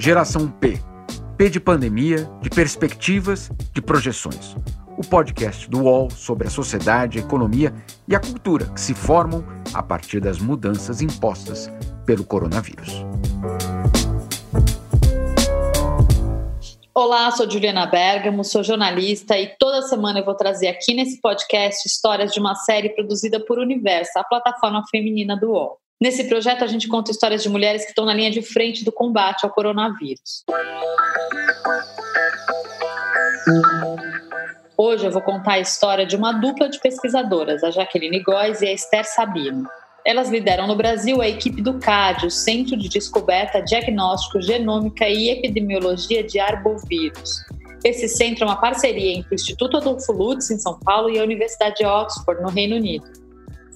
Geração P. P de pandemia, de perspectivas, de projeções. O podcast do UOL sobre a sociedade, a economia e a cultura que se formam a partir das mudanças impostas pelo coronavírus. Olá, sou Juliana Bergamo, sou jornalista e toda semana eu vou trazer aqui nesse podcast histórias de uma série produzida por Universo, a plataforma feminina do UOL. Nesse projeto, a gente conta histórias de mulheres que estão na linha de frente do combate ao coronavírus. Hoje eu vou contar a história de uma dupla de pesquisadoras, a Jaqueline Góes e a Esther Sabino. Elas lideram no Brasil a equipe do CAD, o Centro de Descoberta, Diagnóstico, Genômica e Epidemiologia de Arbovírus. Esse centro é uma parceria entre o Instituto Adolfo Lutz, em São Paulo, e a Universidade de Oxford, no Reino Unido.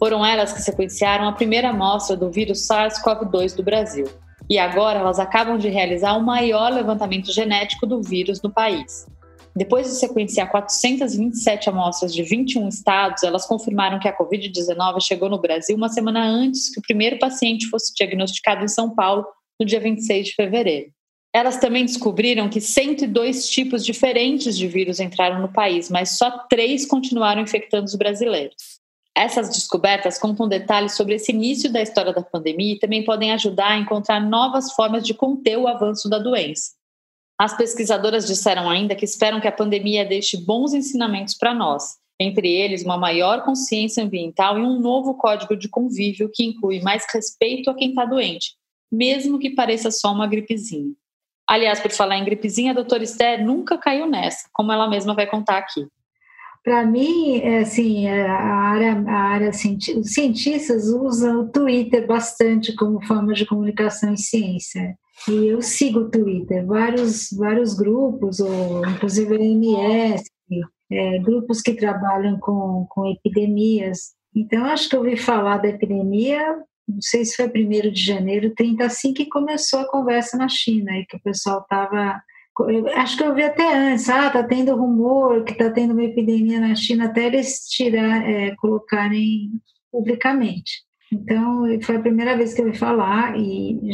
Foram elas que sequenciaram a primeira amostra do vírus SARS-CoV-2 do Brasil. E agora elas acabam de realizar o maior levantamento genético do vírus no país. Depois de sequenciar 427 amostras de 21 estados, elas confirmaram que a Covid-19 chegou no Brasil uma semana antes que o primeiro paciente fosse diagnosticado em São Paulo, no dia 26 de fevereiro. Elas também descobriram que 102 tipos diferentes de vírus entraram no país, mas só três continuaram infectando os brasileiros. Essas descobertas contam detalhes sobre esse início da história da pandemia e também podem ajudar a encontrar novas formas de conter o avanço da doença. As pesquisadoras disseram ainda que esperam que a pandemia deixe bons ensinamentos para nós, entre eles uma maior consciência ambiental e um novo código de convívio que inclui mais respeito a quem está doente, mesmo que pareça só uma gripezinha. Aliás, por falar em gripezinha, a doutora Esther nunca caiu nessa, como ela mesma vai contar aqui. Para mim, é, assim, é, a área, a área os cientistas usam o Twitter bastante como forma de comunicação em ciência. E eu sigo o Twitter, vários, vários grupos, ou inclusive a MS, é, grupos que trabalham com, com epidemias. Então, acho que eu ouvi falar da epidemia, não sei se foi 1 de janeiro, 30, assim que começou a conversa na China, e que o pessoal estava acho que eu vi até antes, ah, tá tendo rumor que tá tendo uma epidemia na China, até eles tirar, é, colocarem publicamente. Então, foi a primeira vez que eu ouvi falar e,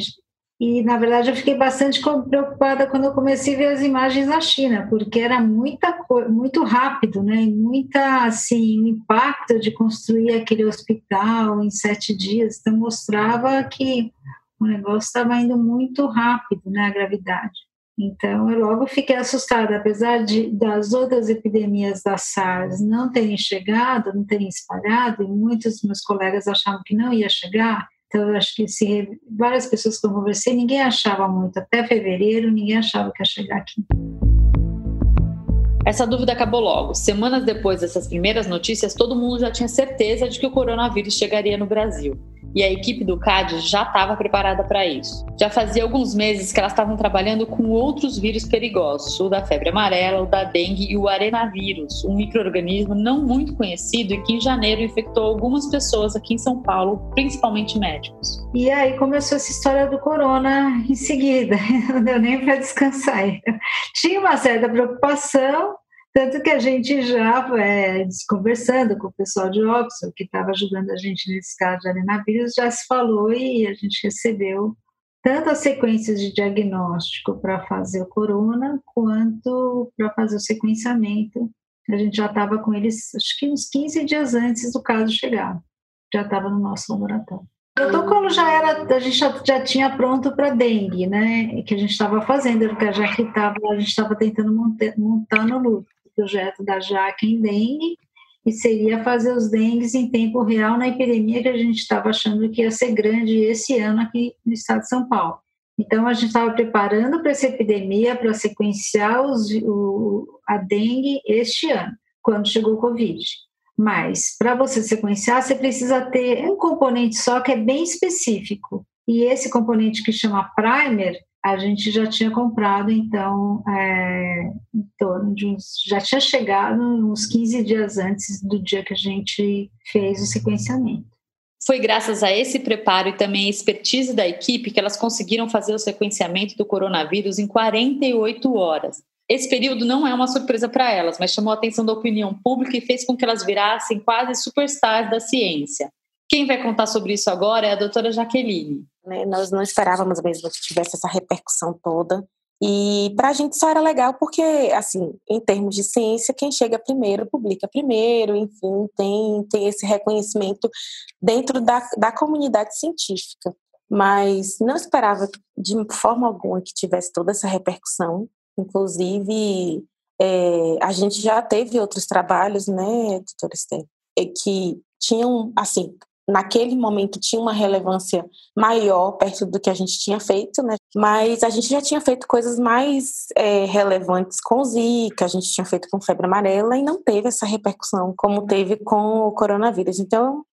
e na verdade eu fiquei bastante preocupada quando eu comecei a ver as imagens na China, porque era muita muito rápido, né? E muita assim, o impacto de construir aquele hospital em sete dias, então mostrava que o negócio estava indo muito rápido, né? A gravidade. Então, eu logo fiquei assustada, apesar de das outras epidemias da SARS não terem chegado, não terem espalhado, e muitos dos meus colegas achavam que não ia chegar. Então, eu acho que se várias pessoas que eu conversei, ninguém achava muito. Até fevereiro, ninguém achava que ia chegar aqui. Essa dúvida acabou logo. Semanas depois dessas primeiras notícias, todo mundo já tinha certeza de que o coronavírus chegaria no Brasil e a equipe do CAD já estava preparada para isso. Já fazia alguns meses que elas estavam trabalhando com outros vírus perigosos, o da febre amarela, o da dengue e o arenavírus, um microorganismo não muito conhecido e que em janeiro infectou algumas pessoas aqui em São Paulo, principalmente médicos. E aí começou essa história do corona em seguida, não deu nem para descansar. Tinha uma certa preocupação, tanto que a gente já, é, conversando com o pessoal de Oxford, que estava ajudando a gente nesse caso de arenavírus, já se falou e a gente recebeu tanto as sequências de diagnóstico para fazer o corona, quanto para fazer o sequenciamento. A gente já estava com eles, acho que uns 15 dias antes do caso chegar. Já estava no nosso laboratório. O protocolo já era, a gente já, já tinha pronto para dengue, né? Que a gente estava fazendo, porque já que tava, a gente estava tentando montar, montar no luto projeto da JAC em dengue, e seria fazer os dengues em tempo real na epidemia que a gente estava achando que ia ser grande esse ano aqui no estado de São Paulo. Então, a gente estava preparando para essa epidemia, para sequenciar os, o, a dengue este ano, quando chegou o Covid. Mas, para você sequenciar, você precisa ter um componente só que é bem específico. E esse componente que chama primer, a gente já tinha comprado, então, é, em torno de uns. Já tinha chegado uns 15 dias antes do dia que a gente fez o sequenciamento. Foi graças a esse preparo e também a expertise da equipe que elas conseguiram fazer o sequenciamento do coronavírus em 48 horas. Esse período não é uma surpresa para elas, mas chamou a atenção da opinião pública e fez com que elas virassem quase superstars da ciência. Quem vai contar sobre isso agora é a doutora Jaqueline. Né, nós não esperávamos mesmo que tivesse essa repercussão toda. E para a gente só era legal porque, assim, em termos de ciência, quem chega primeiro publica primeiro, enfim, tem, tem esse reconhecimento dentro da, da comunidade científica. Mas não esperava de forma alguma que tivesse toda essa repercussão. Inclusive, é, a gente já teve outros trabalhos, né, doutora Esther, que tinham, assim, naquele momento tinha uma relevância maior perto do que a gente tinha feito, né? Mas a gente já tinha feito coisas mais é, relevantes com Zika, a gente tinha feito com febre amarela e não teve essa repercussão como teve com o coronavírus. Então,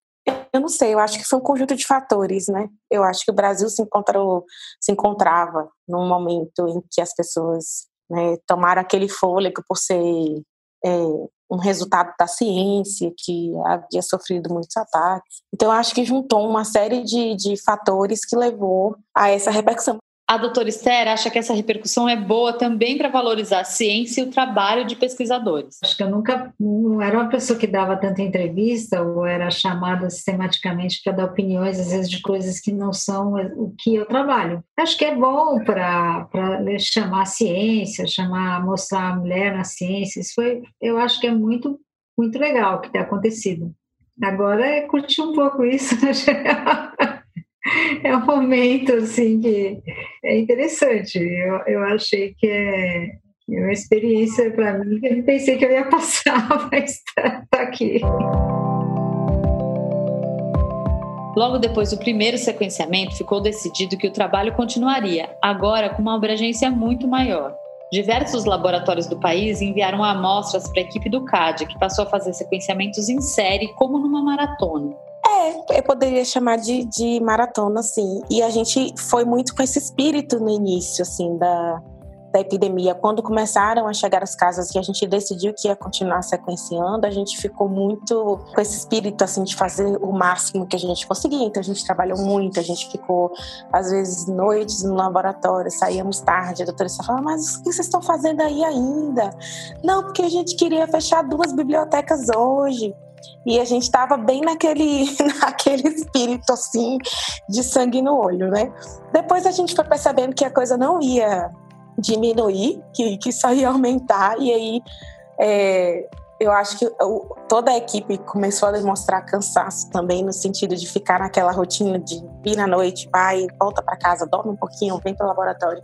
eu não sei, eu acho que foi um conjunto de fatores, né? Eu acho que o Brasil se encontrou, se encontrava num momento em que as pessoas né, tomaram aquele fôlego por ser é, um resultado da ciência, que havia sofrido muitos ataques. Então, acho que juntou uma série de, de fatores que levou a essa repercussão. A doutora Esther acha que essa repercussão é boa também para valorizar a ciência e o trabalho de pesquisadores. Acho que eu nunca não era uma pessoa que dava tanta entrevista ou era chamada sistematicamente para dar opiniões, às vezes, de coisas que não são o que eu trabalho. Acho que é bom para chamar a ciência, chamar, mostrar a mulher na ciência. Isso foi, eu acho que é muito, muito legal o que tem acontecido. Agora é curtir um pouco isso. Né? é um momento assim que é interessante. Eu, eu achei que é, é uma experiência para mim que eu pensei que eu ia passar, mas está tá aqui. Logo depois do primeiro sequenciamento, ficou decidido que o trabalho continuaria, agora com uma abrangência muito maior. Diversos laboratórios do país enviaram amostras para a equipe do CAD, que passou a fazer sequenciamentos em série, como numa maratona. É, eu poderia chamar de, de maratona, sim. E a gente foi muito com esse espírito no início, assim, da, da epidemia. Quando começaram a chegar as casas e a gente decidiu que ia continuar sequenciando, a gente ficou muito com esse espírito, assim, de fazer o máximo que a gente conseguia. Então, a gente trabalhou muito, a gente ficou, às vezes, noites no laboratório, saíamos tarde. A doutora falava, mas o que vocês estão fazendo aí ainda? Não, porque a gente queria fechar duas bibliotecas hoje. E a gente estava bem naquele, naquele espírito assim de sangue no olho, né? Depois a gente foi percebendo que a coisa não ia diminuir, que, que só ia aumentar, e aí é, eu acho que toda a equipe começou a demonstrar cansaço também, no sentido de ficar naquela rotina de vir na noite, vai, volta para casa, dorme um pouquinho, vem para o laboratório.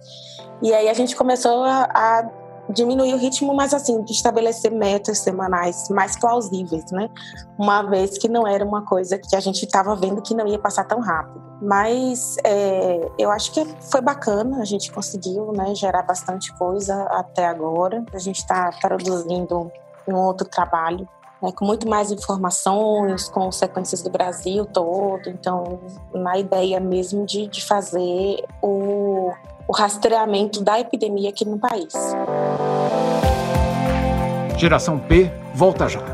E aí a gente começou a, a diminuir o ritmo, mas assim, de estabelecer metas semanais mais plausíveis, né? Uma vez que não era uma coisa que a gente estava vendo que não ia passar tão rápido. Mas é, eu acho que foi bacana, a gente conseguiu né, gerar bastante coisa até agora. A gente está produzindo um outro trabalho né, com muito mais informações, com sequências do Brasil todo. Então, na ideia mesmo de, de fazer o o rastreamento da epidemia aqui no país. Geração P volta já.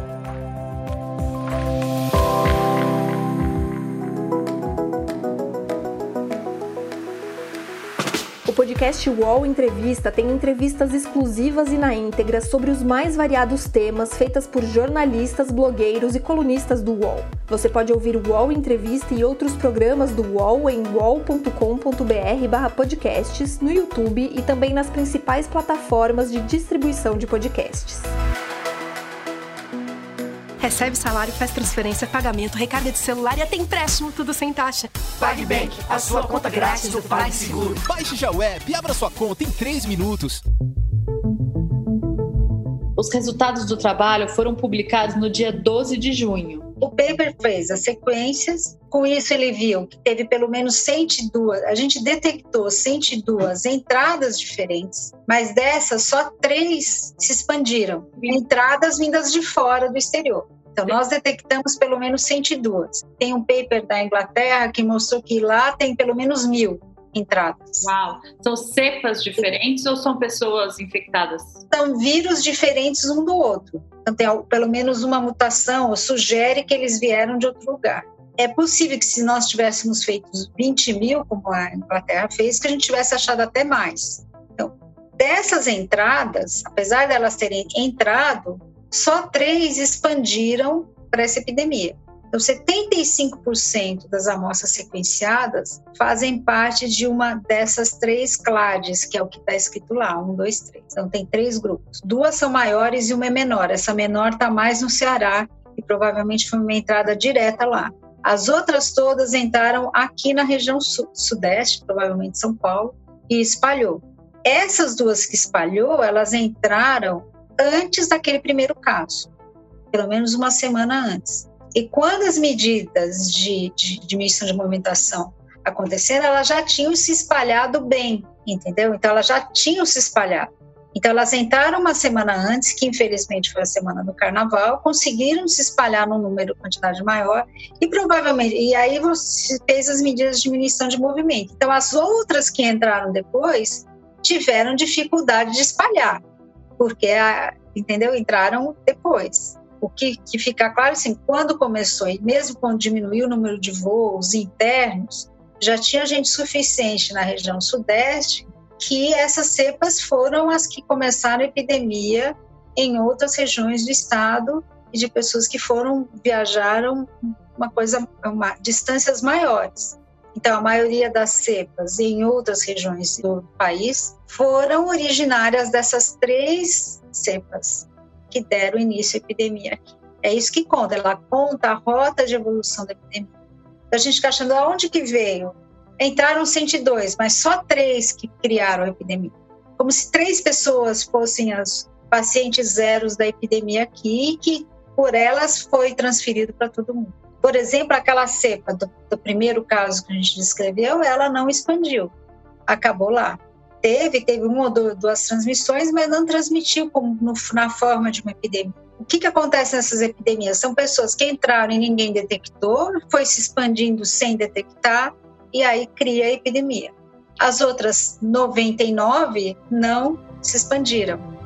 Podcast UOL Entrevista tem entrevistas exclusivas e na íntegra sobre os mais variados temas feitas por jornalistas, blogueiros e colunistas do UOL. Você pode ouvir o UOL Entrevista e outros programas do UOL em uol.com.br/podcasts no YouTube e também nas principais plataformas de distribuição de podcasts. Recebe salário, faz transferência, pagamento, recarga de celular e até empréstimo, tudo sem taxa. PagBank, a sua conta grátis do PagSeguro. Baixe já o app e abra sua conta em 3 minutos. Os resultados do trabalho foram publicados no dia 12 de junho. O paper fez as sequências, com isso ele viu que teve pelo menos 102, a gente detectou 102 entradas diferentes, mas dessas só três se expandiram, entradas vindas de fora do exterior. Então, nós detectamos pelo menos 102. Tem um paper da Inglaterra que mostrou que lá tem pelo menos mil entradas. Uau! São cepas diferentes ou são pessoas infectadas? São vírus diferentes um do outro. Então, tem pelo menos uma mutação, ou sugere que eles vieram de outro lugar. É possível que se nós tivéssemos feito 20 mil, como a Inglaterra fez, que a gente tivesse achado até mais. Então, dessas entradas, apesar delas terem entrado, só três expandiram para essa epidemia. Então, 75% das amostras sequenciadas fazem parte de uma dessas três clades, que é o que está escrito lá, um, dois, três. Então, tem três grupos. Duas são maiores e uma é menor. Essa menor está mais no Ceará e provavelmente foi uma entrada direta lá. As outras todas entraram aqui na região sudeste, provavelmente São Paulo, e espalhou. Essas duas que espalhou, elas entraram antes daquele primeiro caso, pelo menos uma semana antes. E quando as medidas de, de diminuição de movimentação aconteceram, elas já tinham se espalhado bem, entendeu? Então elas já tinham se espalhado. Então elas entraram uma semana antes, que infelizmente foi a semana do carnaval, conseguiram se espalhar num número, quantidade maior, e provavelmente, e aí você fez as medidas de diminuição de movimento. Então as outras que entraram depois tiveram dificuldade de espalhar, porque, entendeu? Entraram depois o que, que fica claro assim, quando começou e mesmo quando diminuiu o número de voos internos, já tinha gente suficiente na região sudeste que essas cepas foram as que começaram a epidemia em outras regiões do estado e de pessoas que foram viajaram uma coisa uma, distâncias maiores. Então, a maioria das cepas em outras regiões do país foram originárias dessas três cepas que deram início à epidemia aqui. É isso que conta, ela conta a rota de evolução da epidemia. A gente fica achando aonde que veio. Entraram 102, mas só três que criaram a epidemia. Como se três pessoas fossem as pacientes zeros da epidemia aqui que por elas foi transferido para todo mundo. Por exemplo, aquela cepa do, do primeiro caso que a gente descreveu, ela não expandiu, acabou lá teve, teve uma ou duas transmissões, mas não transmitiu como no, na forma de uma epidemia. O que, que acontece nessas epidemias? São pessoas que entraram e ninguém detectou, foi se expandindo sem detectar, e aí cria a epidemia. As outras 99 não se expandiram.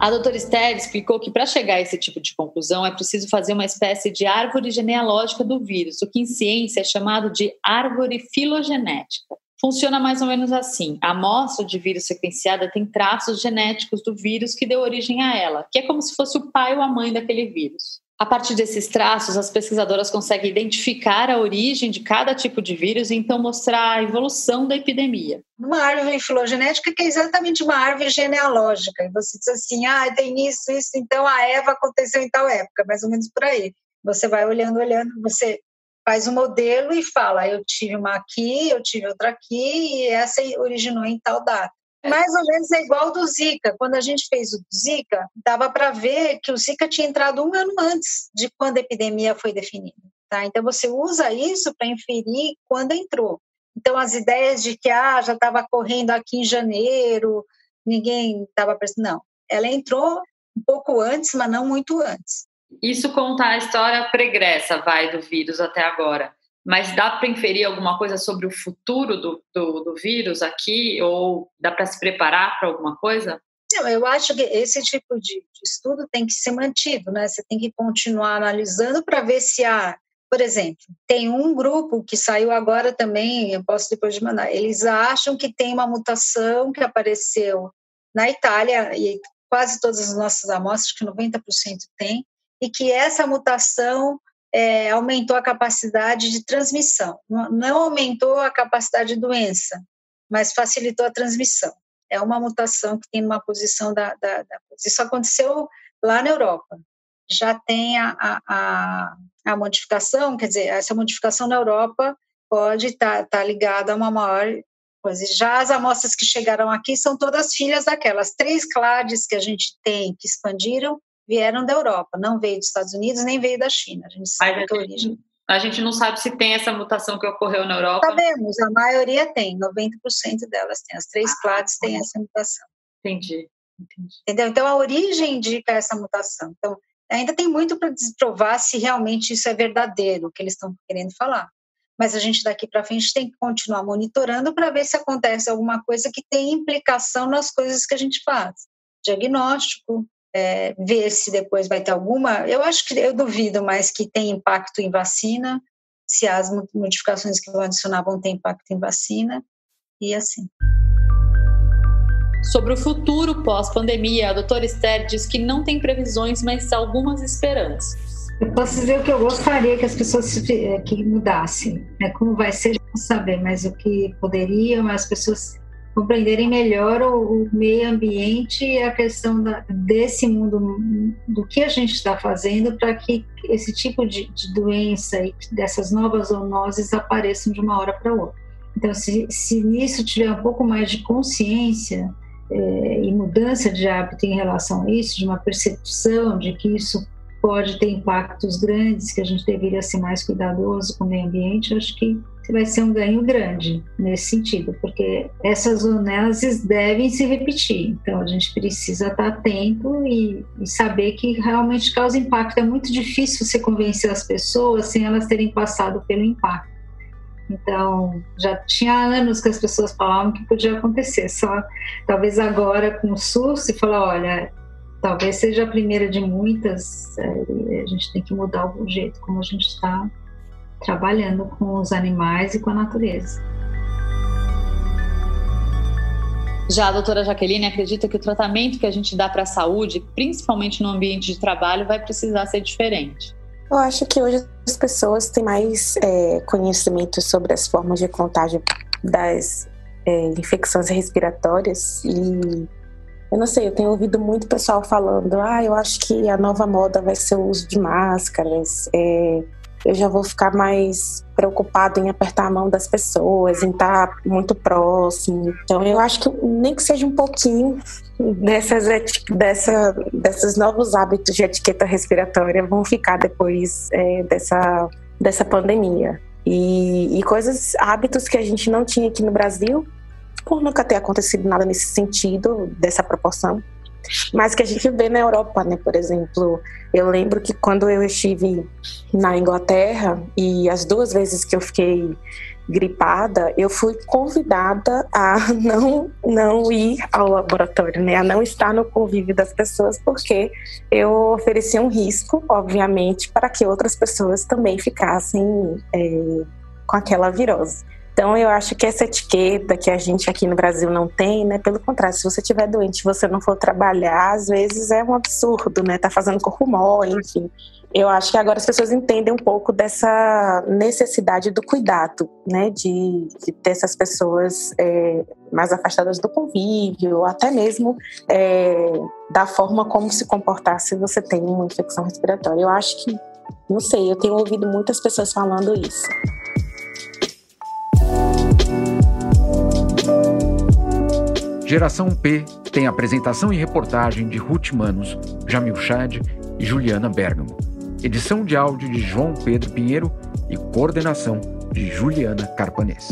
A doutora Esther explicou que para chegar a esse tipo de conclusão é preciso fazer uma espécie de árvore genealógica do vírus, o que em ciência é chamado de árvore filogenética. Funciona mais ou menos assim: a amostra de vírus sequenciada tem traços genéticos do vírus que deu origem a ela, que é como se fosse o pai ou a mãe daquele vírus. A partir desses traços, as pesquisadoras conseguem identificar a origem de cada tipo de vírus e então mostrar a evolução da epidemia. Uma árvore filogenética que é exatamente uma árvore genealógica. E você diz assim, ah, tem isso, isso, então a Eva aconteceu em tal época, mais ou menos por aí. Você vai olhando, olhando, você faz um modelo e fala, eu tive uma aqui, eu tive outra aqui, e essa originou em tal data. É. Mais ou menos é igual do Zika. Quando a gente fez o Zika, dava para ver que o Zika tinha entrado um ano antes de quando a epidemia foi definida. Tá? Então você usa isso para inferir quando entrou. Então as ideias de que ah, já estava correndo aqui em janeiro, ninguém estava pensando, não. Ela entrou um pouco antes, mas não muito antes. Isso conta a história pregressa, vai, do vírus até agora. Mas dá para inferir alguma coisa sobre o futuro do, do, do vírus aqui? Ou dá para se preparar para alguma coisa? Eu acho que esse tipo de, estudo tem que ser mantido, né? Você tem que continuar analisando para ver se há, por exemplo, tem um grupo que saiu agora também, eu posso depois de mandar, eles acham que tem uma mutação que apareceu na Itália, e quase todas as nossas amostras, que 90% tem, e que essa mutação é, aumentou a capacidade de transmissão. Não aumentou a capacidade de doença, mas facilitou a transmissão. É uma mutação que tem uma posição da, da, da Isso aconteceu lá na Europa. Já tem a, a, a, modificação, quer dizer, essa modificação na Europa pode estar tá, tá ligada a uma maior coisa. Já as amostras que chegaram aqui são todas filhas daquelas três clades que a gente tem que expandiram vieram da Europa, não veio dos Estados Unidos nem veio da China. A gente sabe que a origem. A gente não sabe se tem essa mutação que ocorreu na Europa. Sabemos, a maioria tem, 90% delas tem. As três ah, clades têm essa mutação. Entendi, entendi. Entendeu? Então a origem indica essa mutação. Então ainda tem muito para desprovar se realmente isso é verdadeiro, o que eles estão querendo falar. Mas a gente daqui para frente tem que continuar monitorando para ver se acontece alguma coisa que tem implicação nas coisas que a gente faz. Diagnóstico, é, ver se depois vai ter alguma. Eu acho que eu duvido mais que tem impacto em vacina, se as modificações que vão adicionar vão ter impacto em vacina, e assim. Sobre o futuro pós-pandemia, a doutora Esther diz que não tem previsões, mas algumas esperanças. Eu posso dizer o que eu gostaria que as pessoas que mudassem. Né? Como vai ser, não saber, mas o que poderiam as pessoas compreenderem melhor o, o, meio ambiente e a questão da, desse mundo, do que a gente está fazendo para que esse tipo de, de, doença e dessas novas zoonoses apareçam de uma hora para outra. Então, se, se nisso tiver um pouco mais de consciência é, e mudança de hábito em relação a isso, de uma percepção de que isso pode ter impactos grandes, que a gente deveria ser mais cuidadoso com o meio ambiente, acho que vai ser um ganho grande nesse sentido, porque essas zoonoses devem se repetir. Então a gente precisa estar atento e, e, saber que realmente causa impacto. É muito difícil você convencer as pessoas sem elas terem passado pelo impacto. Então, já tinha anos que as pessoas falavam que podia acontecer, só talvez agora com o SUS e falar, olha, talvez seja a primeira de muitas, é, a gente tem que mudar o jeito como a gente está trabalhando com os animais e com a natureza. Já a doutora Jaqueline acredita que o tratamento que a gente dá para a saúde, principalmente no ambiente de trabalho, vai precisar ser diferente. Eu acho que hoje as pessoas têm mais é, conhecimento sobre as formas de contágio das é, infecções respiratórias e eu não sei, eu tenho ouvido muito pessoal falando, ah, eu acho que a nova moda vai ser o uso de máscaras, é, eu já vou ficar mais preocupado em apertar a mão das pessoas, em estar muito próximo. Então, eu acho que nem que seja um pouquinho dessas, dessa, desses novos hábitos de etiqueta respiratória vão ficar depois é, dessa, dessa pandemia. E, e coisas, hábitos que a gente não tinha aqui no Brasil, por nunca ter acontecido nada nesse sentido, dessa proporção mas que a gente vê na Europa, né? Por exemplo, eu lembro que quando eu estive na Inglaterra e as duas vezes que eu fiquei gripada, eu fui convidada a não não ir ao laboratório, né? A não estar no convívio das pessoas, porque eu oferecia um risco, obviamente, para que outras pessoas também ficassem é, com aquela virose. Então, eu acho que essa etiqueta que a gente aqui no Brasil não tem, né? Pelo contrário, se você estiver doente você não for trabalhar, às vezes é um absurdo, né? Tá fazendo corpo mole, enfim. Eu acho que agora as pessoas entendem um pouco dessa necessidade do cuidado, né? De, de ter essas pessoas é, mais afastadas do convívio, ou até mesmo é, da forma como se comportar se você tem uma infecção respiratória. Eu acho que, não sei, eu tenho ouvido muitas pessoas falando isso. Geração P tem apresentação e reportagem de Ruth Manos, Jamil Chad e Juliana Bergamo. Edição de áudio de João Pedro Pinheiro e coordenação de Juliana Carpanês.